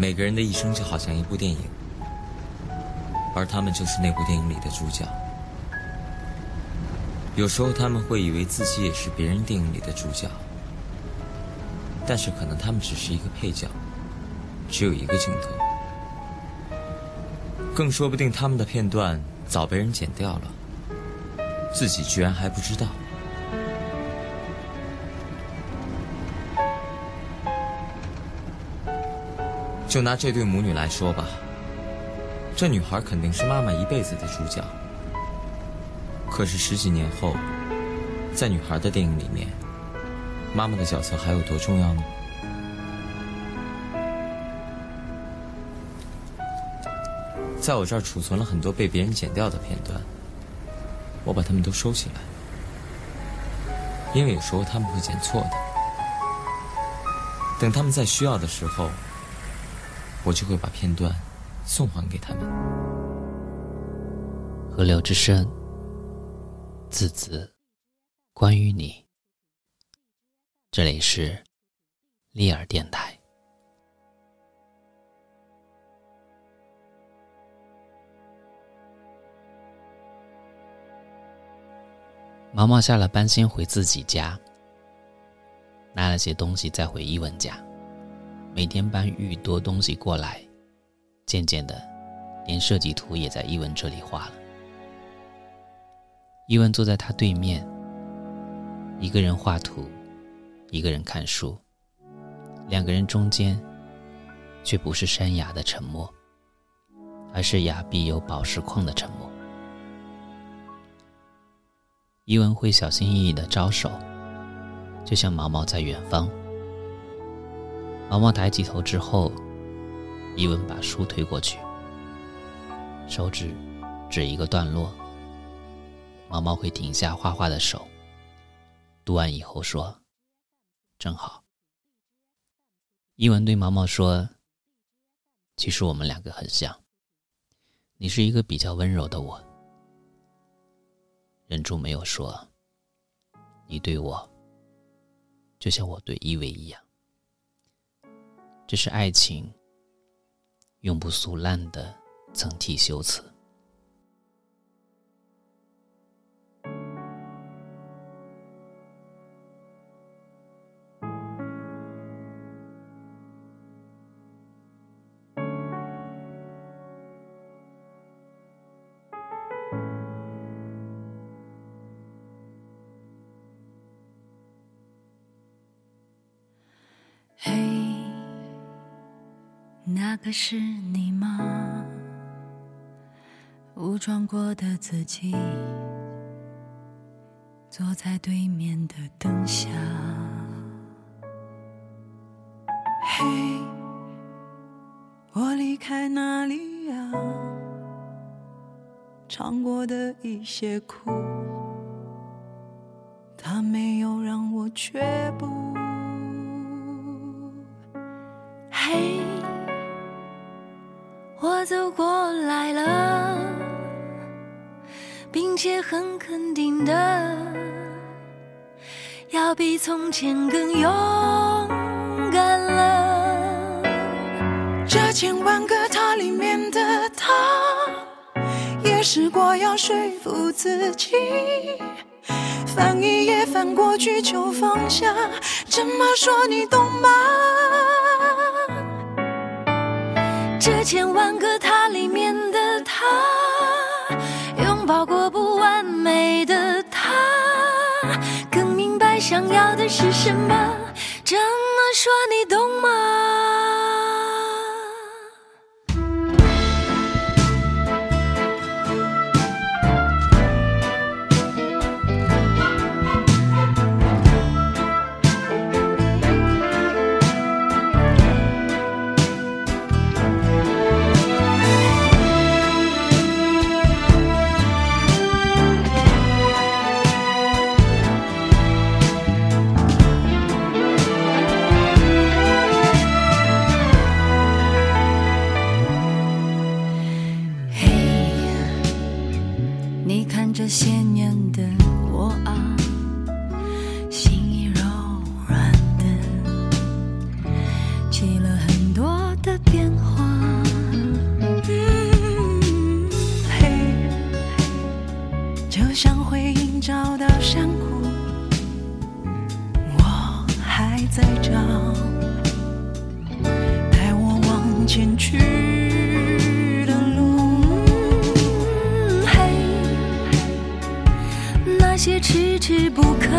每个人的一生就好像一部电影，而他们就是那部电影里的主角。有时候他们会以为自己也是别人电影里的主角，但是可能他们只是一个配角，只有一个镜头。更说不定他们的片段早被人剪掉了，自己居然还不知道。就拿这对母女来说吧，这女孩肯定是妈妈一辈子的主角。可是十几年后，在女孩的电影里面，妈妈的角色还有多重要呢？在我这儿储存了很多被别人剪掉的片段，我把它们都收起来，因为有时候他们会剪错的。等他们在需要的时候。我就会把片段送还给他们。河流之声，字字关于你。这里是利尔电台。毛毛下了班先回自己家，拿了些东西再回伊文家。每天搬愈多东西过来，渐渐的，连设计图也在伊文这里画了。伊文坐在他对面，一个人画图，一个人看书，两个人中间，却不是山崖的沉默，而是崖壁有宝石矿的沉默。伊文会小心翼翼的招手，就像毛毛在远方。毛毛抬起头之后，伊文把书推过去，手指指一个段落。毛毛会停下画画的手，读完以后说：“正好。”伊文对毛毛说：“其实我们两个很像，你是一个比较温柔的我。”忍住没有说：“你对我，就像我对伊维一样。”这是爱情永不俗烂的曾体修辞。个是你吗？武装过的自己，坐在对面的灯下。嘿，我离开哪里呀？尝过的一些苦，它没有让我却步。我走过来了，并且很肯定的，要比从前更勇敢了。这千万个他里面的他，也试过要说服自己，翻一页翻过去就放下。这么说你懂吗？这千万个他里面的他，拥抱过不完美的他，更明白想要的是什么。这么说你懂吗？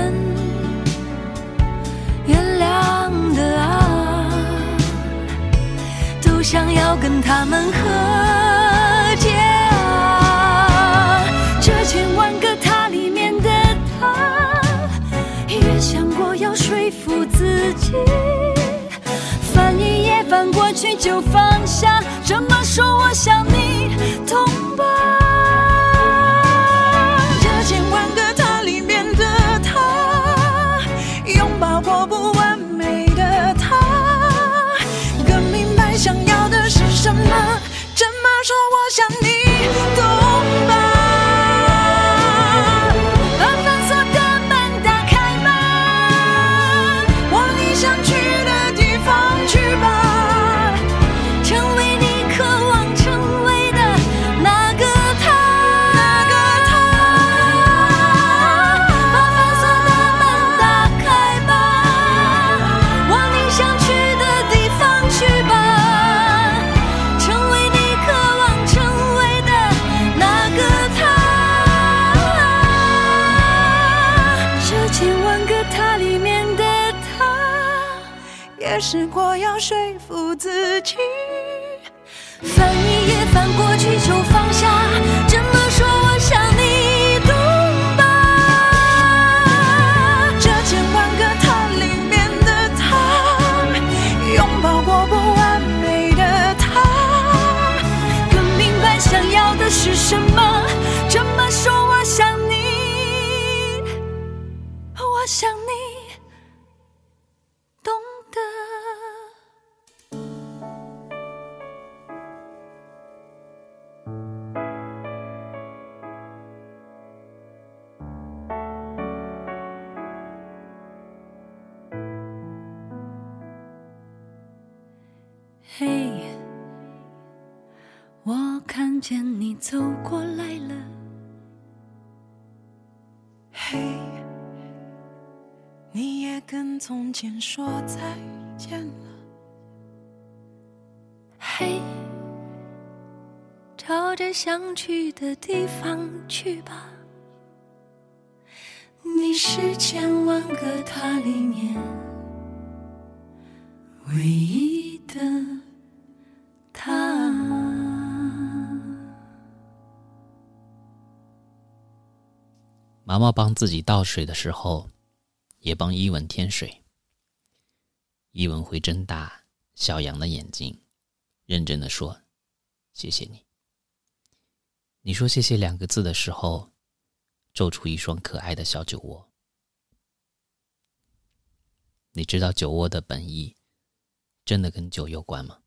不肯原谅的啊，都想要跟他们和解啊。这千万个他里面的他，也想过要说服自己。翻一页翻过去就放下，这么说我想你懂想你。嘿，你也跟从前说再见了。嘿，朝着想去的地方去吧。你是千万个他里面唯一的毛毛帮自己倒水的时候，也帮伊文添水。伊文会睁大小羊的眼睛，认真的说：“谢谢你。”你说“谢谢”两个字的时候，皱出一双可爱的小酒窝。你知道酒窝的本意真的跟酒有关吗？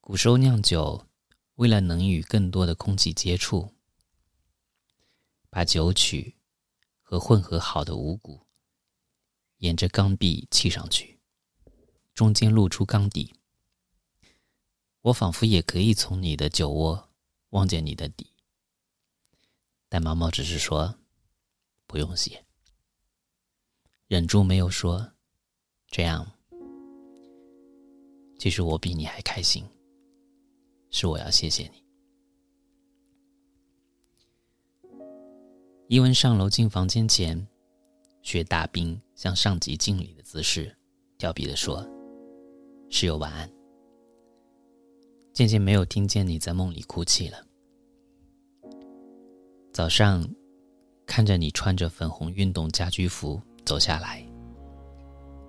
古时候酿酒，为了能与更多的空气接触。把酒曲和混合好的五谷沿着缸壁砌上去，中间露出缸底。我仿佛也可以从你的酒窝望见你的底，但毛毛只是说不用谢，忍住没有说。这样，其实我比你还开心，是我要谢谢你。伊文上楼进房间前，学大兵向上级敬礼的姿势，调皮的说：“室友晚安。”渐渐没有听见你在梦里哭泣了。早上，看着你穿着粉红运动家居服走下来，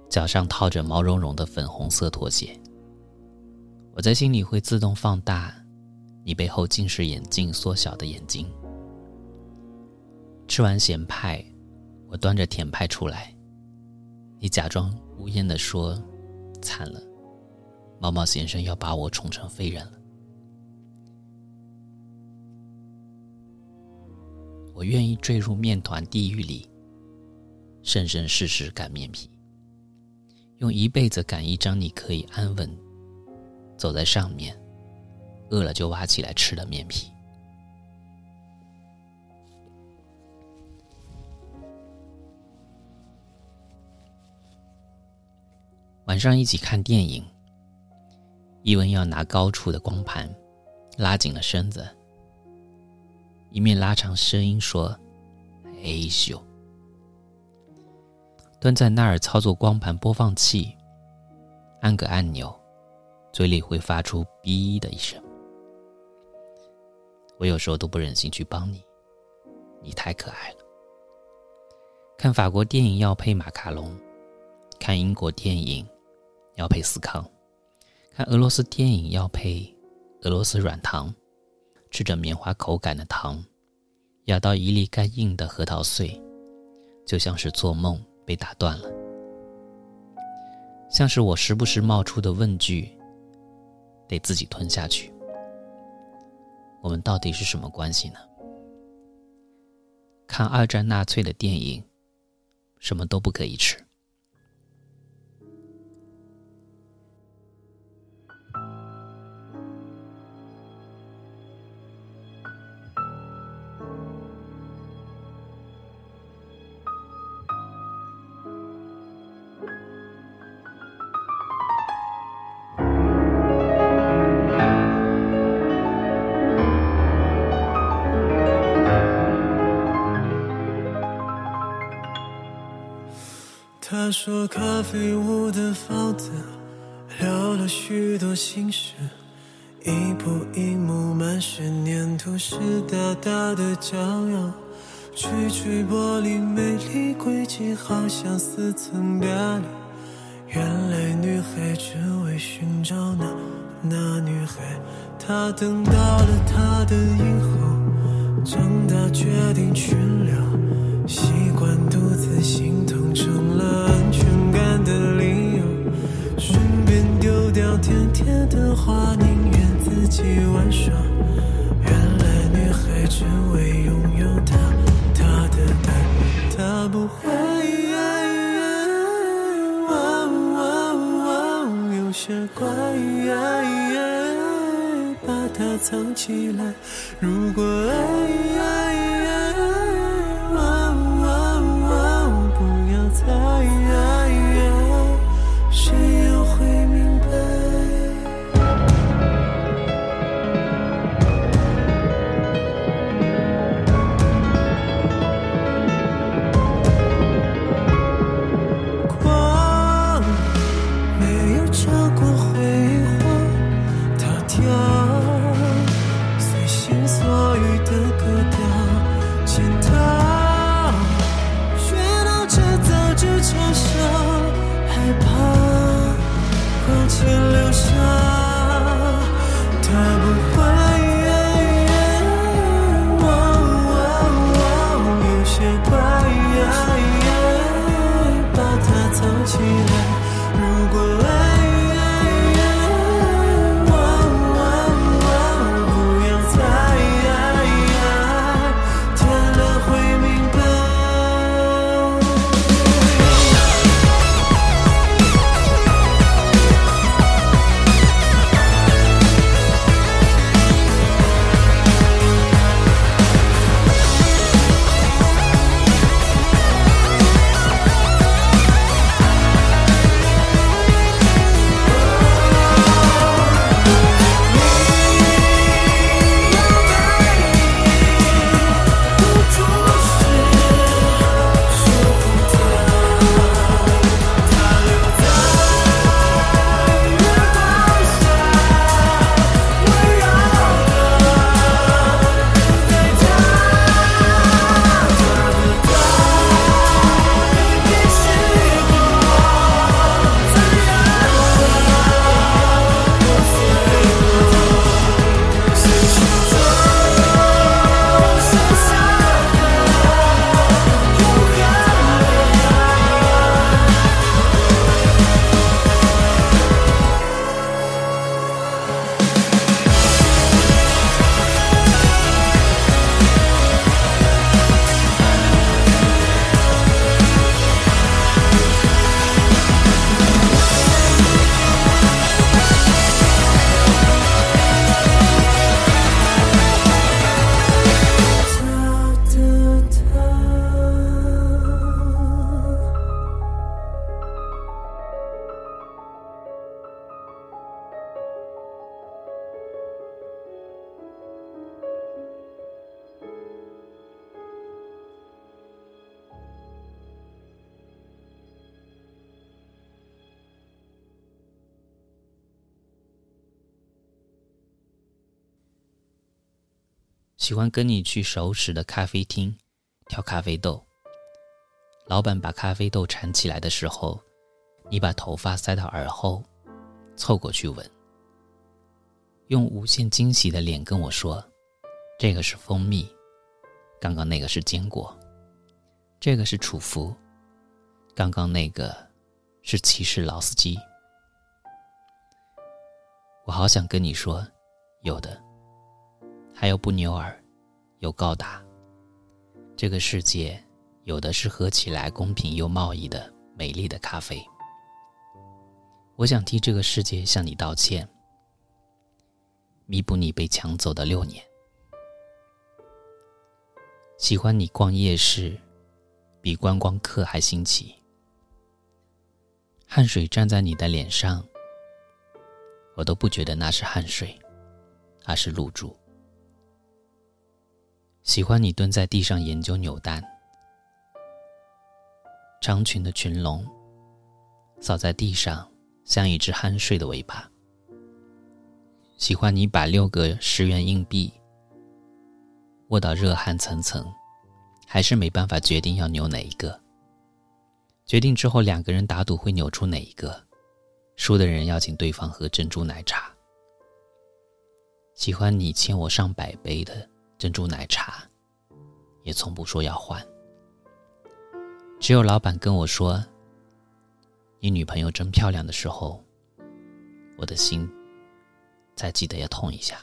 脚上套着毛茸茸的粉红色拖鞋，我在心里会自动放大你背后近视眼镜缩小的眼睛。吃完咸派，我端着甜派出来，你假装无言的说：“惨了，毛毛先生要把我宠成废人了。”我愿意坠入面团地狱里，生生世世擀面皮，用一辈子擀一张你可以安稳走在上面，饿了就挖起来吃的面皮。晚上一起看电影，伊文要拿高处的光盘拉紧了身子，一面拉长声音说：“嘿咻。”蹲在那儿操作光盘播放器，按个按钮，嘴里会发出“哔”的一声。我有时候都不忍心去帮你，你太可爱了。看法国电影要配马卡龙，看英国电影要配司康，看俄罗斯电影要配俄罗斯软糖，吃着棉花口感的糖，咬到一粒干硬的核桃碎，就像是做梦被打断了，像是我时不时冒出的问句，得自己吞下去。我们到底是什么关系呢？看二战纳粹的电影，什么都不可以吃。他说咖啡屋的房子聊了许多心事，一步一幕满是粘土，湿哒哒的胶药，吹吹玻璃美丽轨迹，好像似曾表里。原来女孩只为寻找那那女孩，她等到了她的以后，长大决定去了，习惯独自心痛成了甜甜的话，宁愿自己玩耍。原来女孩只为拥有他，他的爱，他不会爱。哇哇哇。有些怪，把它藏起来。如果爱，喜欢跟你去熟识的咖啡厅挑咖啡豆。老板把咖啡豆铲起来的时候，你把头发塞到耳后，凑过去闻，用无限惊喜的脸跟我说：“这个是蜂蜜，刚刚那个是坚果，这个是楚服，刚刚那个是骑士老司机。”我好想跟你说，有的，还有布纽尔，有高达，这个世界。有的是喝起来公平又贸易的美丽的咖啡。我想替这个世界向你道歉，弥补你被抢走的六年。喜欢你逛夜市，比观光客还新奇。汗水沾在你的脸上，我都不觉得那是汗水，而是露珠。喜欢你蹲在地上研究扭蛋。长裙的裙龙扫在地上，像一只酣睡的尾巴。喜欢你把六个十元硬币握到热汗涔涔，还是没办法决定要扭哪一个。决定之后，两个人打赌会扭出哪一个，输的人要请对方喝珍珠奶茶。喜欢你欠我上百杯的珍珠奶茶，也从不说要换。只有老板跟我说：“你女朋友真漂亮的时候，我的心才记得要痛一下。”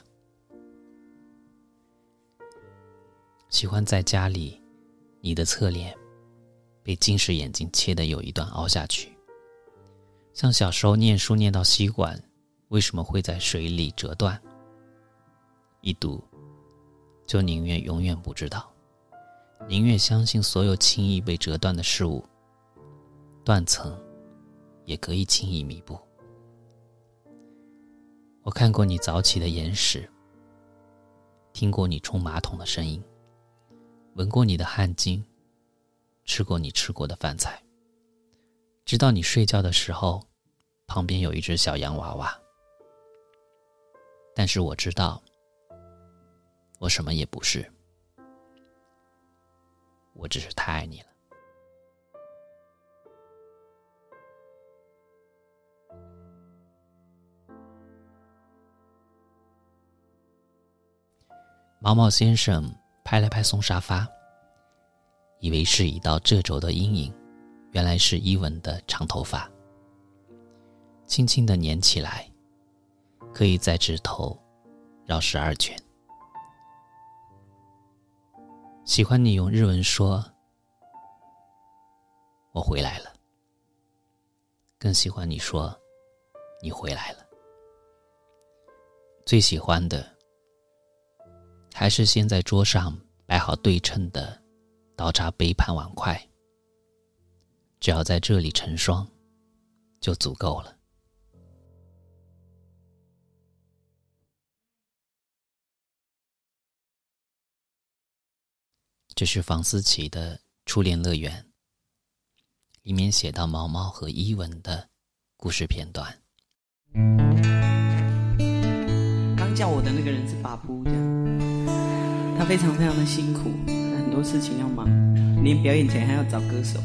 喜欢在家里，你的侧脸被近视眼镜切的有一段凹下去，像小时候念书念到吸管为什么会在水里折断，一读就宁愿永远不知道。宁愿相信所有轻易被折断的事物，断层也可以轻易弥补。我看过你早起的眼屎，听过你冲马桶的声音，闻过你的汗巾，吃过你吃过的饭菜，知道你睡觉的时候旁边有一只小洋娃娃。但是我知道，我什么也不是。我只是太爱你了。毛毛先生拍了拍松沙发，以为是一道褶皱的阴影，原来是伊文的长头发，轻轻的粘起来，可以在指头绕十二圈。喜欢你用日文说“我回来了”，更喜欢你说“你回来了”。最喜欢的还是先在桌上摆好对称的刀叉、杯盘、碗筷，只要在这里成双就足够了。这是房思琪的《初恋乐园》，里面写到毛毛和伊文的故事片段。刚叫我的那个人是巴布，这样，他非常非常的辛苦，很多事情要忙，连表演前还要找歌手。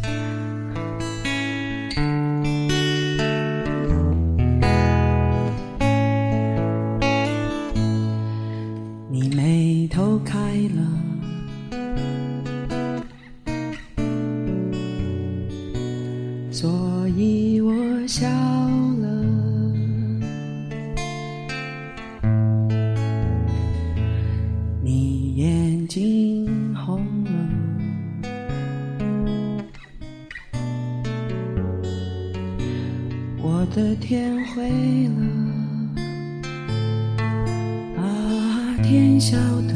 的天灰了，啊，天晓得，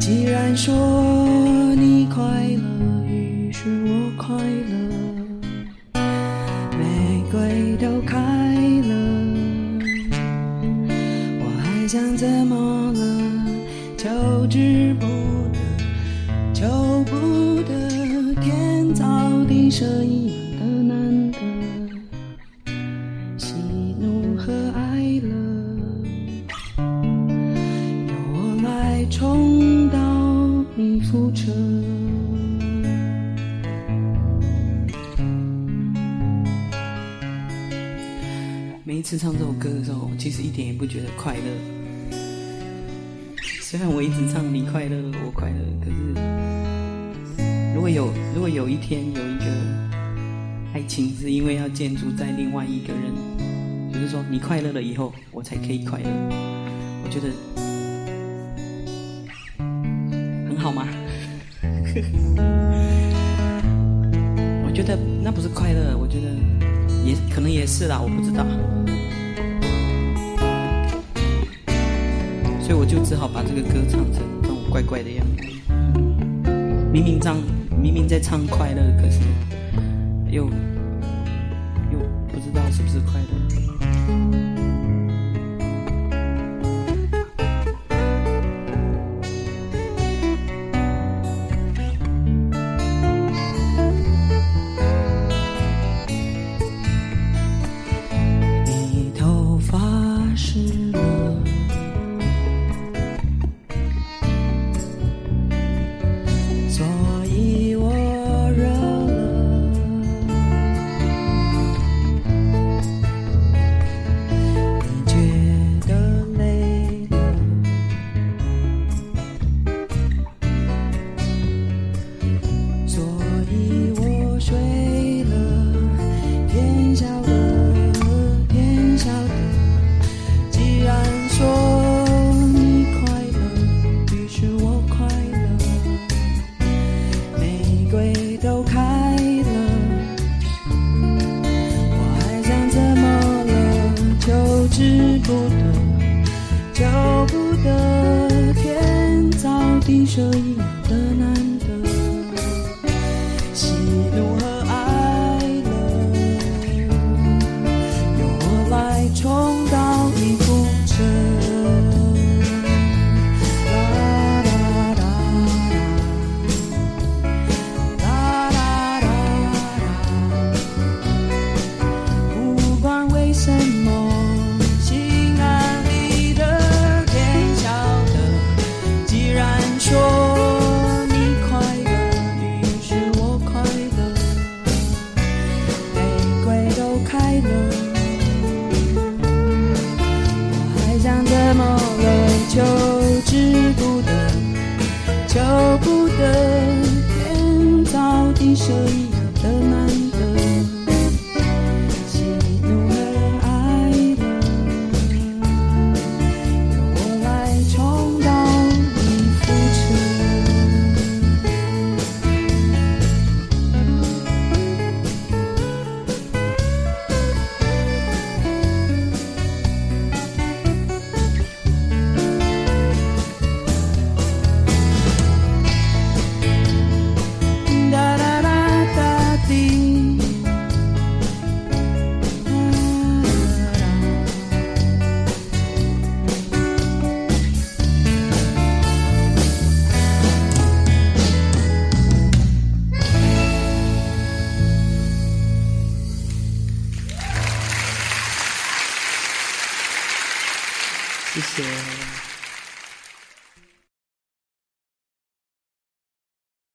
既然说你快乐，于是我快乐。玫瑰都开了，我还想怎么了？求之不得，求不得，天造地设重蹈，你覆辙。每一次唱这首歌的时候，我其实一点也不觉得快乐。虽然我一直唱你快乐，我快乐，可是如果有如果有一天有一个爱情是因为要建筑在另外一个人，就是说你快乐了以后，我才可以快乐，我觉得好吗？我觉得那不是快乐，我觉得也可能也是啦，我不知道。所以我就只好把这个歌唱成这种怪怪的样子。明明唱，明明在唱快乐，可是又又不知道是不是快乐。